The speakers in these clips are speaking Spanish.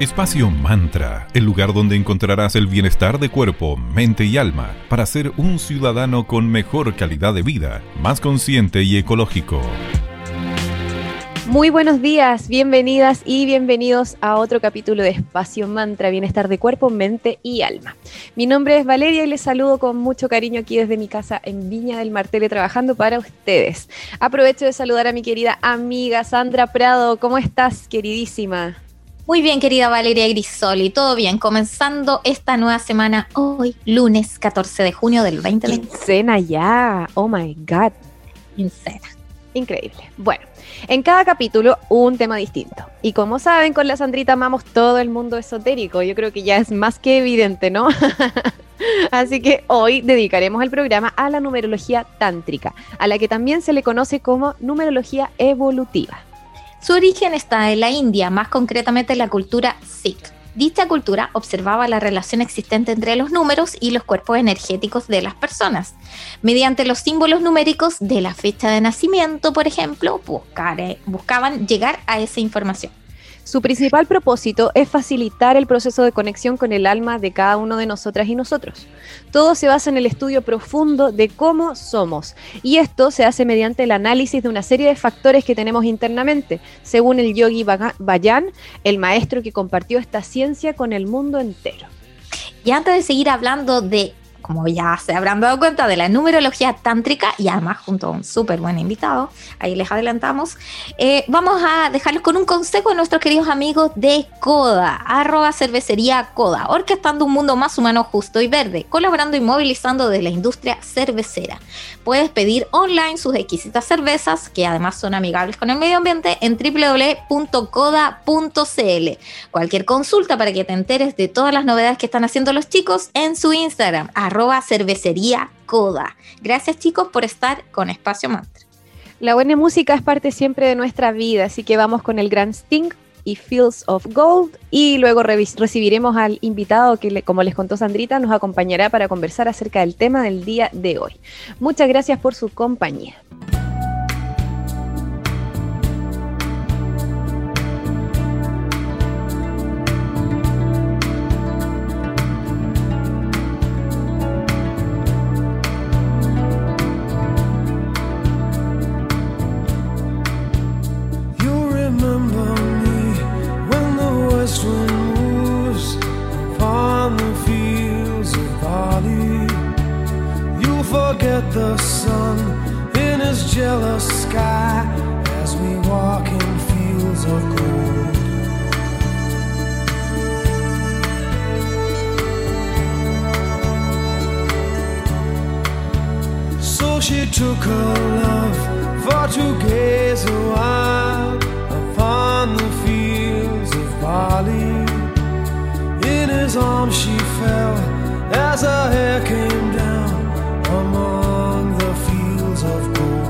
Espacio Mantra, el lugar donde encontrarás el bienestar de cuerpo, mente y alma para ser un ciudadano con mejor calidad de vida, más consciente y ecológico. Muy buenos días, bienvenidas y bienvenidos a otro capítulo de Espacio Mantra, Bienestar de Cuerpo, Mente y Alma. Mi nombre es Valeria y les saludo con mucho cariño aquí desde mi casa en Viña del Mar trabajando para ustedes. Aprovecho de saludar a mi querida amiga Sandra Prado. ¿Cómo estás, queridísima? Muy bien, querida Valeria Grisoli, todo bien, comenzando esta nueva semana hoy, lunes 14 de junio del 2020. Quincena ya, oh my god. Quincena. Increíble. Bueno, en cada capítulo un tema distinto. Y como saben, con la Sandrita amamos todo el mundo esotérico. Yo creo que ya es más que evidente, ¿no? Así que hoy dedicaremos el programa a la numerología tántrica, a la que también se le conoce como numerología evolutiva. Su origen está en la India, más concretamente en la cultura Sikh. Dicha cultura observaba la relación existente entre los números y los cuerpos energéticos de las personas. Mediante los símbolos numéricos de la fecha de nacimiento, por ejemplo, buscaban llegar a esa información. Su principal propósito es facilitar el proceso de conexión con el alma de cada uno de nosotras y nosotros. Todo se basa en el estudio profundo de cómo somos y esto se hace mediante el análisis de una serie de factores que tenemos internamente, según el yogi Bayan, el maestro que compartió esta ciencia con el mundo entero. Y antes de seguir hablando de como ya se habrán dado cuenta, de la numerología tántrica y además junto a un súper buen invitado, ahí les adelantamos, eh, vamos a dejarlos con un consejo de nuestros queridos amigos de Coda, arroba cervecería Coda, orquestando un mundo más humano, justo y verde, colaborando y movilizando de la industria cervecera. Puedes pedir online sus exquisitas cervezas, que además son amigables con el medio ambiente, en www.coda.cl. Cualquier consulta para que te enteres de todas las novedades que están haciendo los chicos en su Instagram, arroba cervecería coda. Gracias chicos por estar con Espacio Mantra. La buena música es parte siempre de nuestra vida, así que vamos con el gran Sting y Fields of Gold y luego recibiremos al invitado que, como les contó Sandrita, nos acompañará para conversar acerca del tema del día de hoy. Muchas gracias por su compañía. cool.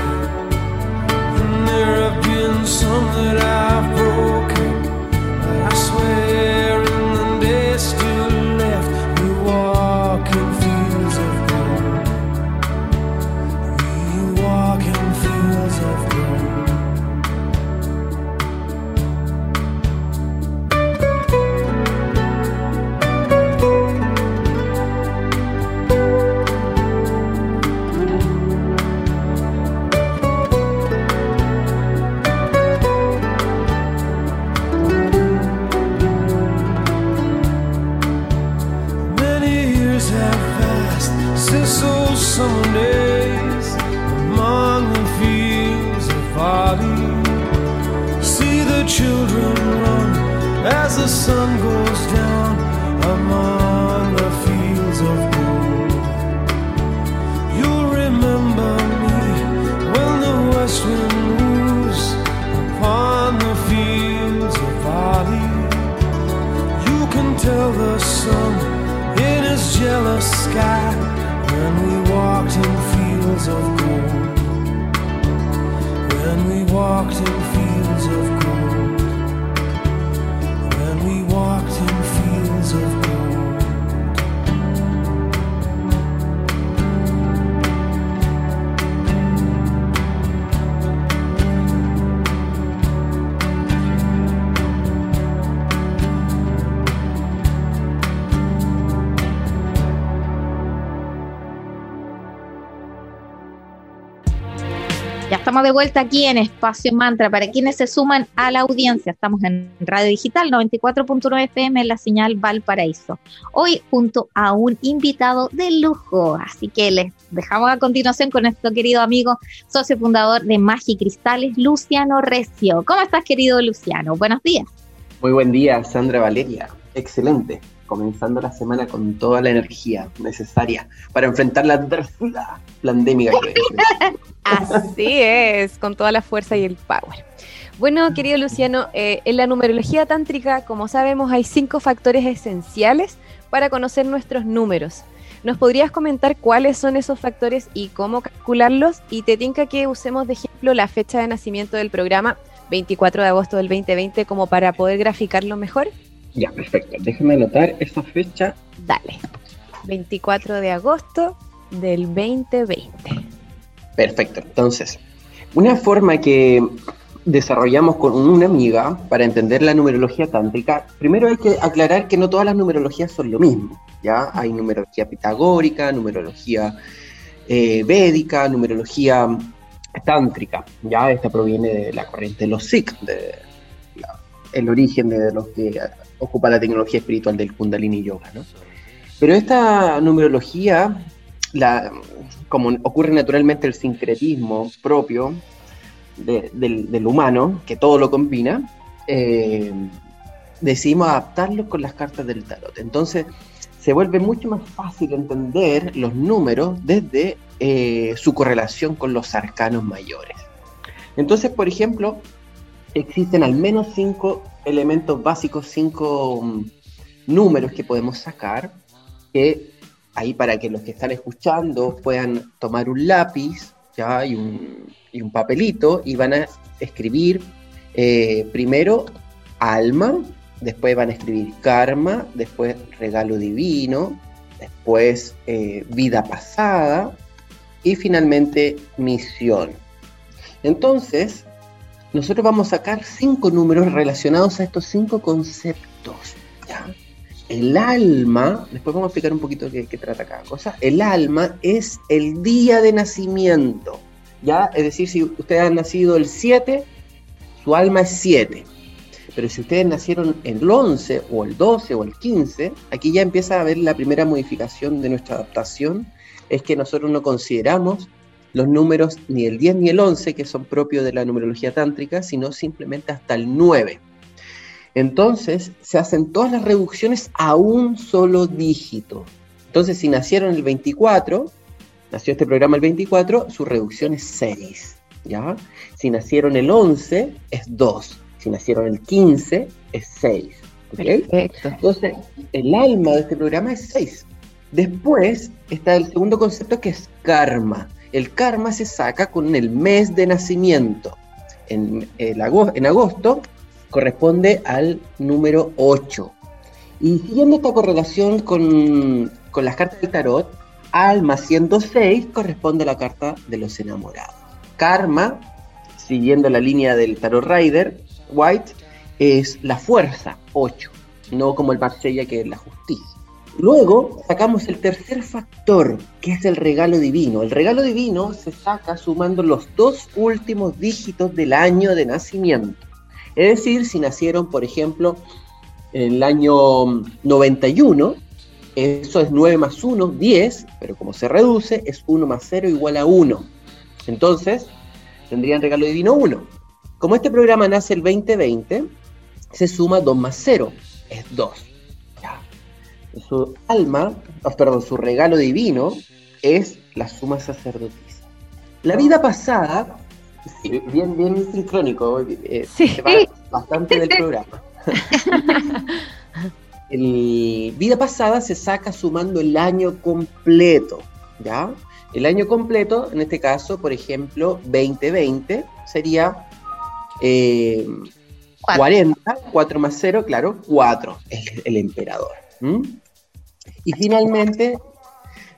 fields of gold. When we walked in fields of gold. Ya estamos de vuelta aquí en Espacio Mantra. Para quienes se suman a la audiencia, estamos en Radio Digital 94.9 FM en la señal Valparaíso. Hoy junto a un invitado de lujo. Así que les dejamos a continuación con nuestro querido amigo, socio fundador de Magi Cristales, Luciano Recio. ¿Cómo estás, querido Luciano? Buenos días. Muy buen día, Sandra Valeria. Excelente. Comenzando la semana con toda la energía necesaria para enfrentar la adversidad pandémica que. Así es, con toda la fuerza y el power. Bueno, querido Luciano, eh, en la numerología tántrica, como sabemos, hay cinco factores esenciales para conocer nuestros números. ¿Nos podrías comentar cuáles son esos factores y cómo calcularlos? Y te tinca que usemos de ejemplo la fecha de nacimiento del programa 24 de agosto del 2020 como para poder graficarlo mejor. Ya, perfecto. Déjame anotar esa fecha. Dale. 24 de agosto del 2020. Perfecto. Entonces, una forma que desarrollamos con una amiga para entender la numerología tántrica, primero hay que aclarar que no todas las numerologías son lo mismo. Ya hay numerología pitagórica, numerología eh, védica, numerología tántrica. Ya esta proviene de la corriente de los Sikh, de la- el origen de los que ocupa la tecnología espiritual del Kundalini Yoga. ¿no? Pero esta numerología, la, como ocurre naturalmente el sincretismo propio de- del, humano, que todo lo combina, eh, decidimos adaptarlo con las cartas del tarot. Entonces se vuelve mucho más fácil entender los números desde eh, su correlación con los arcanos mayores. Entonces, por ejemplo, existen al menos cinco elementos básicos, cinco mm, números que podemos sacar, que ahí para que los que están escuchando puedan tomar un lápiz ¿ya? Y, un, y un papelito y van a escribir eh, primero alma, después van a escribir karma, después regalo divino, después eh, vida pasada y finalmente misión. Entonces, nosotros vamos a sacar cinco números relacionados a estos cinco conceptos. ¿ya? El alma, después vamos a explicar un poquito qué, qué trata cada cosa. El alma es el día de nacimiento. ¿ya? Es decir, si ustedes han nacido el 7, su alma es 7. Pero si ustedes nacieron el 11 o el 12 o el 15, aquí ya empieza a haber la primera modificación de nuestra adaptación, es que nosotros no consideramos los números ni el 10 ni el 11, que son propios de la numerología tántrica, sino simplemente hasta el 9. Entonces se hacen todas las reducciones a un solo dígito. Entonces si nacieron el 24, nació este programa el 24, su reducción es 6. ¿ya? Si nacieron el 11, es 2. Si nacieron el 15, es 6. ¿okay? Perfecto. Entonces, el alma de este programa es 6. Después está el segundo concepto que es karma. El karma se saca con el mes de nacimiento. En, agosto, corresponde al número 8. Y siguiendo esta correlación con, con las cartas del tarot, alma siendo 6 corresponde a la carta de los enamorados. Karma, siguiendo la línea del tarot rider, White, es la fuerza, 8, no como el Marsella que es la justicia. Luego sacamos el tercer factor, que es el regalo divino. El regalo divino se saca sumando los dos últimos dígitos del año de nacimiento. Es decir, si nacieron, por ejemplo, en el año 91, eso es 9 más 1, 10, pero como se reduce, es 1 más 0 igual a 1. Entonces, tendrían regalo divino 1. Como este programa nace el 2020, se suma 2 más 0, es 2. Su alma, oh, perdón, su regalo divino es la suma sacerdotisa. La vida pasada, sí, bien, bien sincrónico, eh, Sí. se va bastante del programa. El vida pasada se saca sumando el año completo, ¿ya? El año completo, en este caso, por ejemplo, 2020, sería eh, Cuatro. 40, 4 más 0, claro, 4, el, el emperador. ¿m? Y finalmente,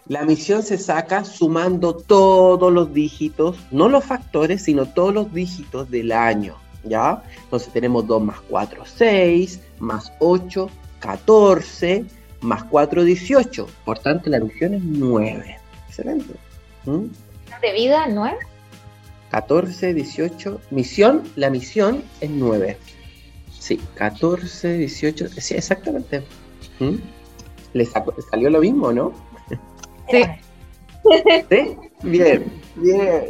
la misión se saca sumando todos los dígitos, no los factores, sino todos los dígitos del año, ¿ya? Entonces tenemos 2 más 4, 6, más 8, 14, más 4, 18. Por tanto, la misión es 9. Excelente. ¿m? De vida, ¿nueve? 14, 18. Misión, la misión es 9. Sí, 14, 18. Sí, exactamente. ¿Mm? ¿Le salió lo mismo, no? Sí. ¿Sí? Bien, bien.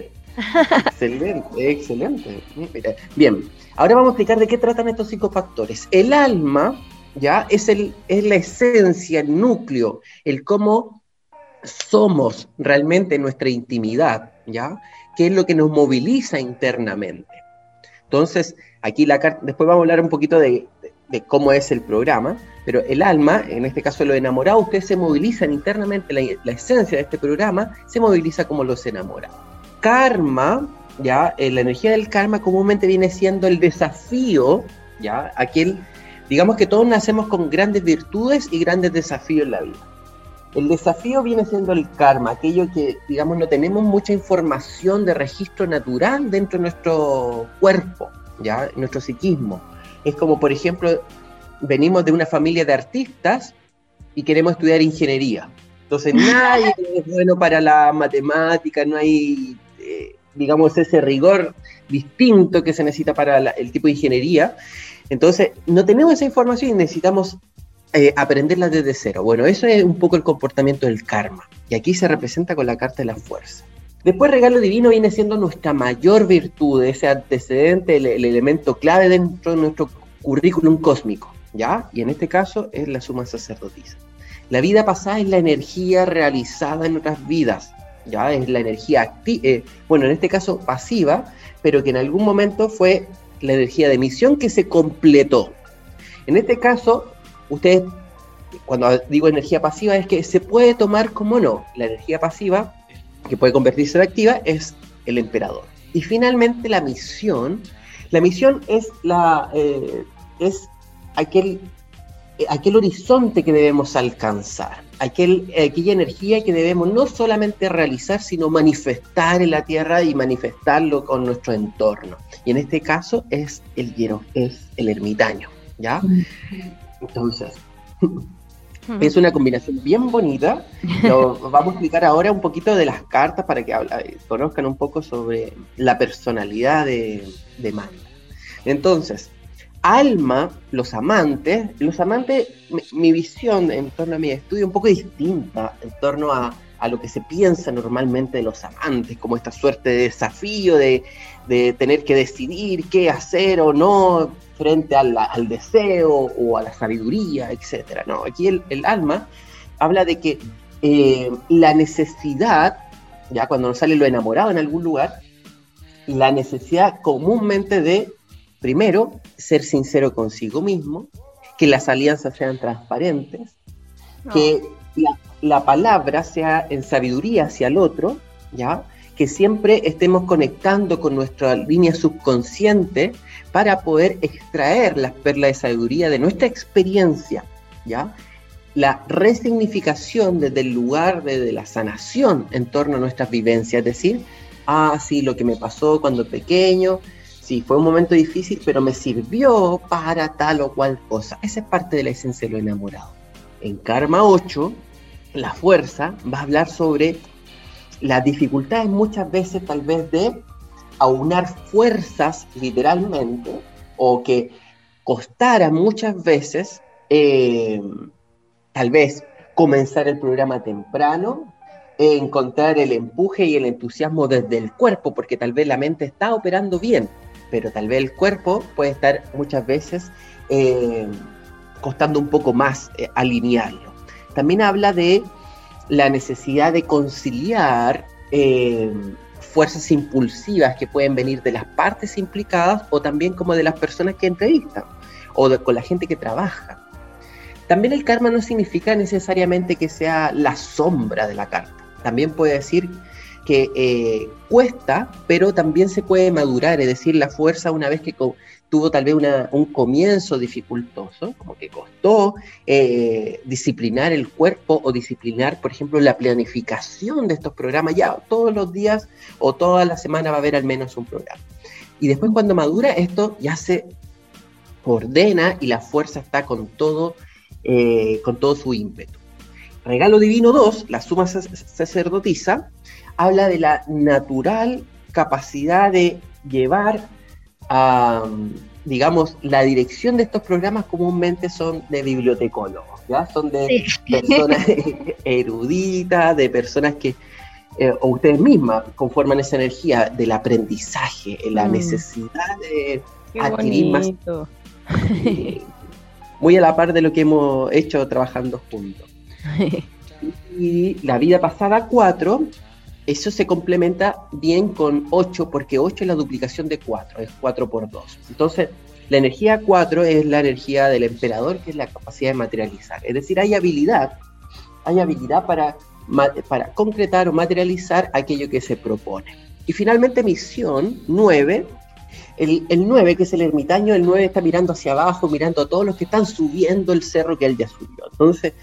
Excelente, excelente. Bien, ahora vamos a explicar de qué tratan estos cinco factores. El alma, ya, es, el, es la esencia, el núcleo, el cómo somos realmente nuestra intimidad, ¿ya? Que es lo que nos moviliza internamente. Entonces, aquí la carta, después vamos a hablar un poquito de, de- de cómo es el programa, pero el alma, en este caso los enamorados, ustedes se movilizan internamente, la, la esencia de este programa se moviliza como los enamorados. Karma, ya, eh, la energía del karma comúnmente viene siendo el desafío, ya, aquel, digamos que todos nacemos con grandes virtudes y grandes desafíos en la vida. El desafío viene siendo el karma, aquello que, digamos, no tenemos mucha información de registro natural dentro de nuestro cuerpo, ¿ya? Nuestro psiquismo. Es como, por ejemplo, venimos de una familia de artistas y queremos estudiar ingeniería. Entonces, nadie es bueno para la matemática, no hay, eh, digamos, ese rigor distinto que se necesita para la- el tipo de ingeniería. Entonces, no tenemos esa información y necesitamos eh, aprenderla desde cero. Bueno, eso es un poco el comportamiento del karma. Y aquí se representa con la carta de la fuerza. Después, regalo divino viene siendo nuestra mayor virtud, ese antecedente, el, el elemento clave dentro de nuestro currículum cósmico, ¿ya? Y en este caso es la suma sacerdotisa. La vida pasada es la energía realizada en otras vidas, ¿ya? Es la energía activa, bueno, en este caso pasiva, pero que en algún momento fue la energía de emisión que se completó. En este caso, ustedes, cuando digo energía pasiva, es que se puede tomar como no. La energía pasiva, que puede convertirse en activa, es el emperador. Y finalmente la misión. La misión es, la, eh, es aquel, eh, aquel horizonte que debemos alcanzar, aquel, aquella energía que debemos no solamente realizar, sino manifestar en la tierra y manifestarlo con nuestro entorno. Y en este caso es el hiero, es el ermitaño, ¿ya? Entonces, es una combinación bien bonita. Lo vamos a explicar ahora un poquito de las cartas para que habla- eh, conozcan un poco sobre la personalidad de, de Manda. Entonces, alma, los amantes, los amantes, mi, visión en torno a mi estudio es un poco distinta en torno a, a lo que se piensa normalmente de los amantes, como esta suerte de desafío de, de tener que decidir qué hacer o no frente al, al deseo o a la sabiduría, etcétera. No, aquí el, el alma habla de que eh, la necesidad, ya cuando nos sale lo enamorado en algún lugar, la necesidad comúnmente de, primero, ser sincero consigo mismo, que las alianzas sean transparentes, que la, la palabra sea en sabiduría hacia el otro, ¿ya? Que siempre estemos conectando con nuestra línea subconsciente para poder extraer las perlas de sabiduría de nuestra experiencia, ¿ya? La resignificación desde el lugar de, de la sanación en torno a nuestras vivencias, es decir, ah, sí, lo que me pasó cuando pequeño, sí, fue un momento difícil, pero me sirvió para tal o cual cosa. Esa es parte de la esencia de lo enamorado. En Karma 8, la fuerza va a hablar sobre las dificultades muchas veces tal vez de aunar fuerzas literalmente o que costara muchas veces eh, tal vez comenzar el programa temprano, encontrar el empuje y el entusiasmo desde el cuerpo, porque tal vez la mente está operando bien, pero tal vez el cuerpo puede estar muchas veces eh, costando un poco más eh, alinearlo. También habla de la necesidad de conciliar eh, fuerzas impulsivas que pueden venir de las partes implicadas o también como de las personas que entrevistan o de- con la gente que trabaja. También el karma no significa necesariamente que sea la sombra de la carta. También puede decir que eh, cuesta, pero también se puede madurar, es decir, la fuerza una vez que tuvo tal vez un comienzo dificultoso, como que costó eh, disciplinar el cuerpo o disciplinar, por ejemplo, la planificación de estos programas. Ya todos los días o toda la semana va a haber al menos un programa. Y después cuando madura, esto ya se ordena y la fuerza está con todo, eh, con todo su ímpetu. Regalo Divino 2, la suma sac- sacerdotisa, habla de la natural capacidad de llevar a, digamos, la dirección de estos programas comúnmente son de bibliotecólogos, ¿ya? Son de personas eruditas, de personas que, eh, o ustedes mismas, conforman esa energía del aprendizaje, la Mm. necesidad de Qué adquirir más bonito. muy a la par de lo que hemos hecho trabajando juntos. Y la vida pasada 4, eso se complementa bien con 8, porque 8 es la duplicación de 4, es 4 por 2. Entonces, la energía 4 es la energía del emperador, que es la capacidad de materializar. Es decir, hay habilidad, hay habilidad para, para concretar o materializar aquello que se propone. Y finalmente, misión 9. El, el 9, que es el ermitaño, el 9 está mirando hacia abajo, mirando a todos los que están subiendo el cerro que él ya subió. Entonces,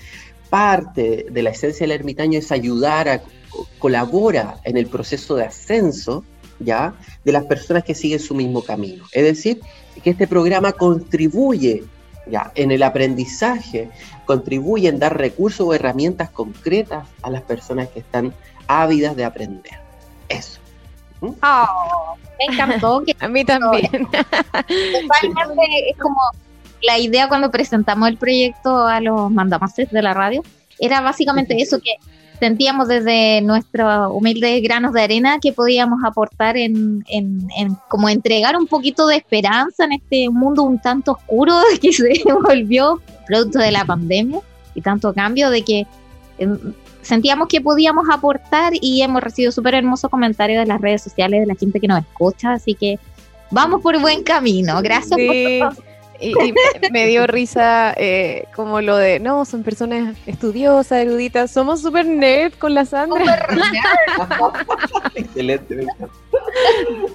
parte de la esencia del ermitaño es ayudar a co- colabora en el proceso de ascenso ya de las personas que siguen su mismo camino. Es decir, que este programa contribuye ya en el aprendizaje, contribuye en dar recursos o herramientas concretas a las personas que están ávidas de aprender. Eso. Oh, me encantó que A mí también. totalmente es como la idea cuando presentamos el proyecto a los mandamases de la radio, era básicamente eso que sentíamos desde nuestros humildes granos de arena que podíamos aportar en, en, en como entregar un poquito de esperanza en este mundo un tanto oscuro que se volvió producto de la pandemia y tanto cambio de que em, sentíamos que podíamos aportar y hemos recibido súper hermosos comentarios de las redes sociales de la gente que nos escucha, así que vamos por buen camino. Gracias Sí. por todo. Y, y me- dio risa eh, como lo de, no, son personas estudiosas, eruditas, somos súper nerd con la Sandra. Excelente.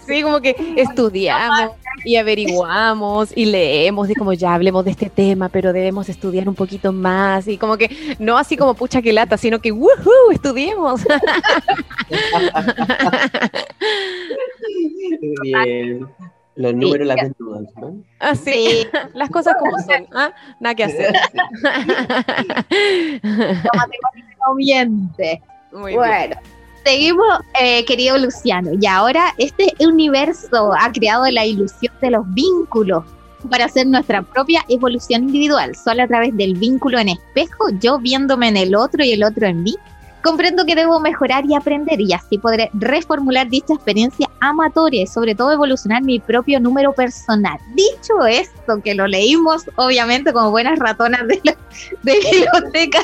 Sí, como que estudiamos y averiguamos y leemos y como ya hablemos de este tema, pero debemos estudiar un poquito más y como que no así como pucha que lata, sino que ¡woohoo! estudiemos. Bien. Los números las desnudan, ¿no? Así, Sí. las cosas como son, ¿ah? nada que hacer. Obviamente. Muy bien. Bueno, seguimos, eh, querido Luciano. Y ahora este universo ha creado la ilusión de los vínculos para hacer nuestra propia evolución individual. Solo a través del vínculo en espejo, yo viéndome en el otro y el otro en mí, comprendo que debo mejorar y aprender y así podré reformular dicha experiencia amatoria y sobre todo evolucionar mi propio número personal. Dicho esto, que lo leímos obviamente como buenas ratonas de, la, de biblioteca,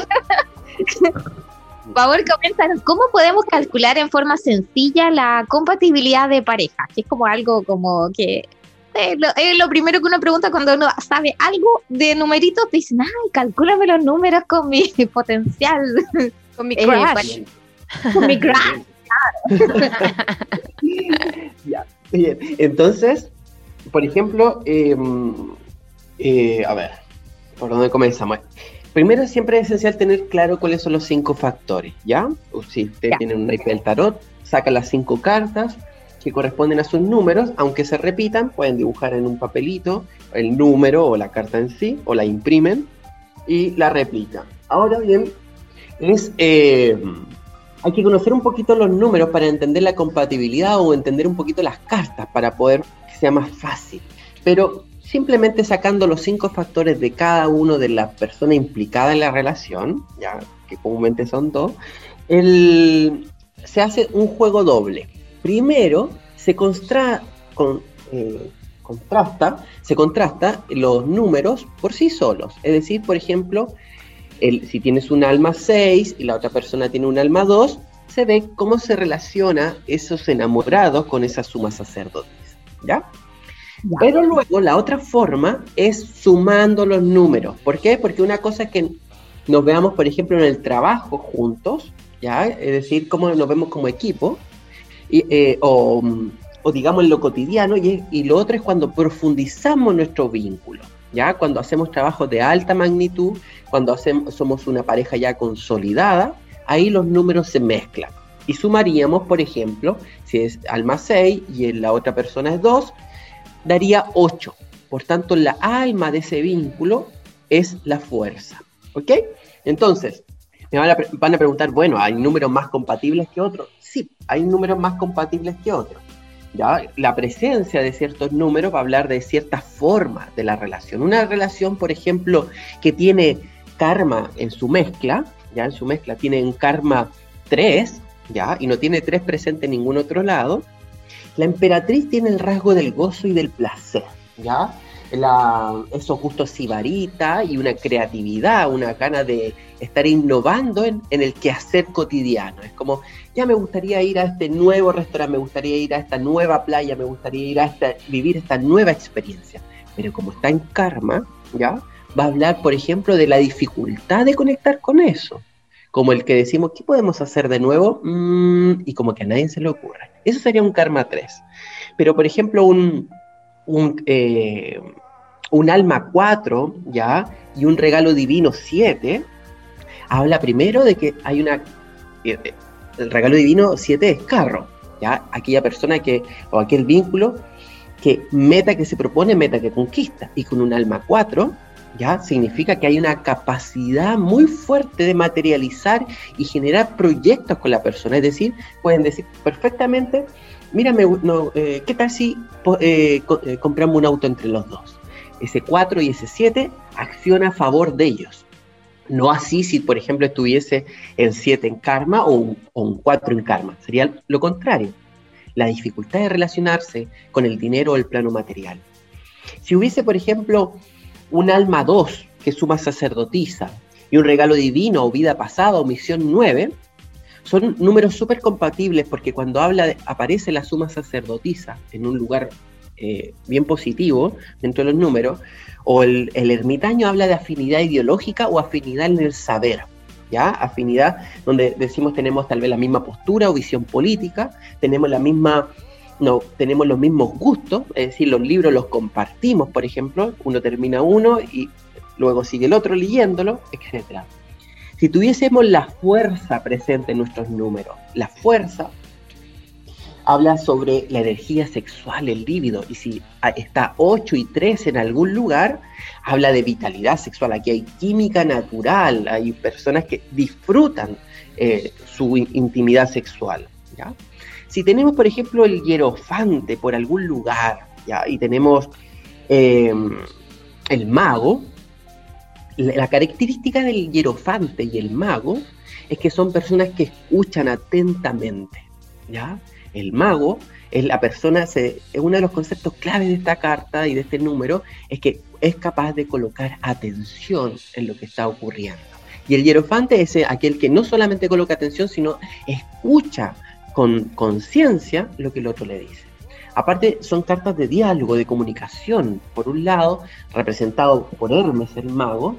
por favor, coméntanos, ¿cómo podemos calcular en forma sencilla la compatibilidad de pareja? Que es como algo como que es lo, lo primero que uno pregunta cuando uno sabe algo de numeritos, te dicen, ay, calcúlame los números con mi potencial, Con mi Eh, crush. con mi crush. Ya, bien. Entonces, por ejemplo, eh, eh, a ver, ¿por dónde comenzamos? Primero, siempre es esencial tener claro cuáles son los cinco factores, ¿ya? O si ustedes Ya. tienen un naipe del tarot, sacan las cinco cartas que corresponden a sus números, aunque se repitan, pueden dibujar en un papelito el número o la carta en sí, o la imprimen y la replican. Ahora bien, es eh, hay que conocer un poquito los números para entender la compatibilidad o entender un poquito las cartas para poder que sea más fácil. Pero simplemente sacando los cinco factores de cada uno de las personas implicadas en la relación, ya que comúnmente son dos, se hace un juego doble. Primero se constra- con- eh, se contrasta los números por sí solos. Es decir, por ejemplo, el- si tienes un alma 6 y la otra persona tiene un alma 2, se ve cómo se relaciona esos enamorados con esa suma sacerdotisa. ¿Ya? Ya. Pero luego la otra forma es sumando los números. ¿Por qué? Porque una cosa es que nos veamos, por ejemplo, en el trabajo juntos, ¿ya? Es decir, cómo nos vemos como equipo, y, eh, o, o digamos en lo cotidiano, y, y lo otro es cuando profundizamos nuestro vínculo, ¿ya? Cuando hacemos trabajos de alta magnitud, cuando hacemos, somos una pareja ya consolidada, ahí los números se mezclan. Y sumaríamos, por ejemplo, si es alma 6 y la otra persona es 2, daría 8. Por tanto, la alma de ese vínculo es la fuerza. ¿Ok? Entonces, me van a, van a preguntar, bueno, ¿hay números más compatibles que otros? Sí, hay números más compatibles que otros. La presencia de ciertos números va a hablar de ciertas formas de la relación. Una relación, por ejemplo, que tiene karma en su mezcla, ya en su mezcla tiene un karma 3, ya, y no tiene 3 presente en ningún otro lado. La emperatriz tiene el rasgo del gozo y del placer, ¿ya? La, esos gustos sibarita y una creatividad, una gana de estar innovando en, en el quehacer cotidiano. Es como, ya me gustaría ir a este nuevo restaurante, me gustaría ir a esta nueva playa, me gustaría ir a esta, vivir esta nueva experiencia. Pero como está en karma, ¿ya? Va a hablar, por ejemplo, de la dificultad de conectar con eso. Como el que decimos, ¿qué podemos hacer de nuevo? Mm, y como que a nadie se le ocurre. Eso sería un karma 3. Pero, por ejemplo, un, un, eh, un alma 4, ¿ya? Y un regalo divino 7, habla primero de que hay una... eh, eh, el regalo divino 7 es carro, ¿ya? Aquella persona que, o aquel vínculo que meta que se propone, meta que conquista. Y con un alma 4, ¿ya? Significa que hay una capacidad muy fuerte de materializar y generar proyectos con la persona. Es decir, pueden decir perfectamente, mira, no, eh, ¿qué tal si compramos un auto entre los dos? Ese 4 y ese 7 acciona a favor de ellos. No así si, por ejemplo, estuviese el 7 en karma o un 4 en karma. Sería lo contrario. La dificultad de relacionarse con el dinero o el plano material. Si hubiese, por ejemplo, un alma 2 que suma sacerdotisa y un regalo divino o vida pasada o misión 9, son números súper compatibles porque cuando habla de- aparece la suma sacerdotisa en un lugar eh, bien positivo dentro de los números, o el, el ermitaño habla de afinidad ideológica o afinidad en el saber, ¿ya? Afinidad donde decimos tenemos tal vez la misma postura o visión política, tenemos la misma, no, tenemos los mismos gustos, es decir, los libros los compartimos, por ejemplo, uno termina uno y luego sigue el otro leyéndolo, etc. Si tuviésemos la fuerza presente en nuestros números, la fuerza habla sobre la energía sexual, el líbido, y si ah, está 8 y 3 en algún lugar, habla de vitalidad sexual. Aquí hay química natural, hay personas que disfrutan eh, su in- intimidad sexual. ¿ya? Si tenemos, por ejemplo, el hierofante por algún lugar, ¿ya? y tenemos eh, el mago, la característica del hierofante y el mago es que son personas que escuchan atentamente. ¿ya? El mago es la persona, se, uno de los conceptos claves de esta carta y de este número, es que es capaz de colocar atención en lo que está ocurriendo. Y el hierofante es aquel que no solamente coloca atención, sino escucha con conciencia lo que el otro le dice. Aparte, son cartas de diálogo, de comunicación. Por un lado, representado por Hermes, el mago,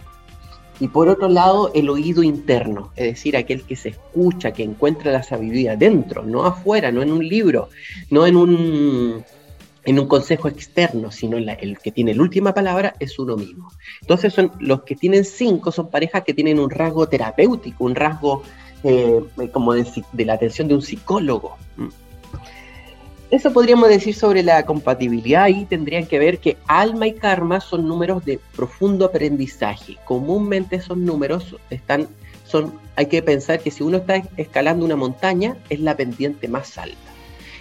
y por otro lado, el oído interno, es decir, aquel que se escucha, que encuentra la sabiduría dentro, no afuera, no en un libro, no en un, en un consejo externo, sino la- el que tiene la última palabra es uno mismo. Entonces, son los que tienen cinco son parejas que tienen un rasgo terapéutico, un rasgo eh, como de, la atención de un psicólogo. Eso podríamos decir sobre la compatibilidad y tendrían que ver que alma y karma son números de profundo aprendizaje. Comúnmente esos números están, son, hay que pensar que si uno está escalando una montaña es la pendiente más alta.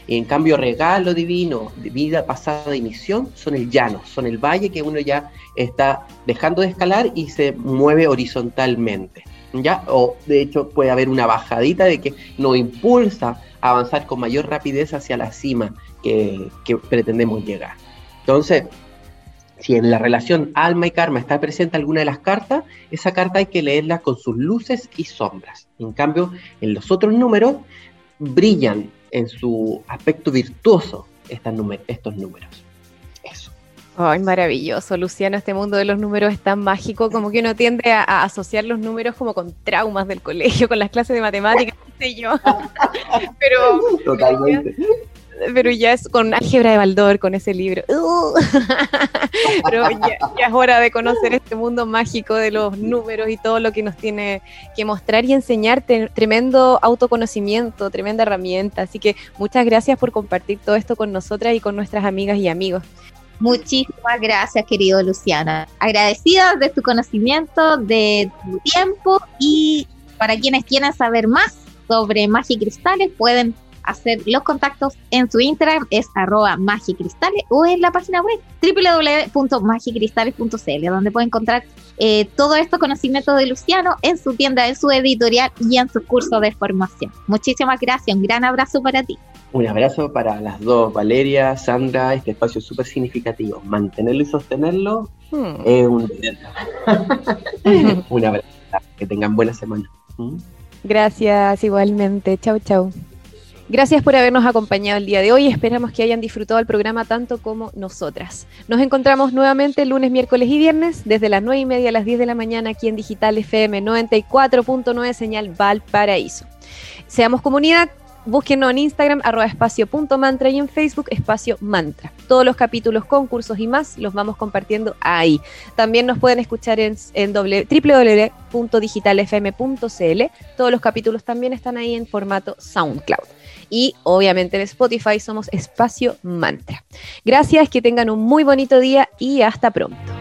Y en cambio regalo divino, vida pasada y misión son el llano, son el valle que uno ya está dejando de escalar y se mueve horizontalmente. ¿ya? O de hecho puede haber una bajadita de que nos impulsa avanzar con mayor rapidez hacia la cima que, pretendemos llegar. Entonces, si en la relación alma y karma está presente alguna de las cartas, esa carta hay que leerla con sus luces y sombras. En cambio, en los otros números brillan en su aspecto virtuoso estos números. Ay, maravilloso, Luciano, este mundo de los números es tan mágico, como que uno tiende a, a asociar los números como con traumas del colegio, con las clases de matemáticas, qué sé yo. Pero, Totalmente. pero ya es con álgebra de Baldor, con ese libro. Uh. Pero ya, ya es hora de conocer este mundo mágico de los números y todo lo que nos tiene que mostrar y enseñar. Tremendo autoconocimiento, tremenda herramienta. Así que muchas gracias por compartir todo esto con nosotras y con nuestras amigas y amigos. Muchísimas gracias, querido Luciana. Agradecida de tu conocimiento, de tu tiempo y para quienes quieran saber más sobre magia cristales pueden hacer los contactos en su Instagram, es arroba magicristales o en la página web www.magicristales.cl donde pueden encontrar eh, todo estos conocimientos de Luciano en su tienda, en su editorial y en su curso de formación. Muchísimas gracias, un gran abrazo para ti. Un abrazo para las dos, Valeria, Sandra, este espacio es súper significativo. Mantenerlo y sostenerlo Hmm. es un deber. Un abrazo, que tengan buena semana. ¿Mm? Gracias igualmente. Chau, chau. Gracias por habernos acompañado el día de hoy. Esperamos que hayan disfrutado el programa tanto como nosotras. Nos encontramos nuevamente lunes, miércoles y viernes desde las 9 y media a las 10 de la mañana aquí en Digital FM 94.9 señal Valparaíso. Seamos comunidad. Búsquenos en Instagram, arroba espacio.mantra y en Facebook, espacio mantra. Todos los capítulos, concursos y más los vamos compartiendo ahí. También nos pueden escuchar en, en www.digitalfm.cl. Todos los capítulos también están ahí en formato SoundCloud. Y obviamente en Spotify somos Espacio Mantra. Gracias, que tengan un muy bonito día y hasta pronto.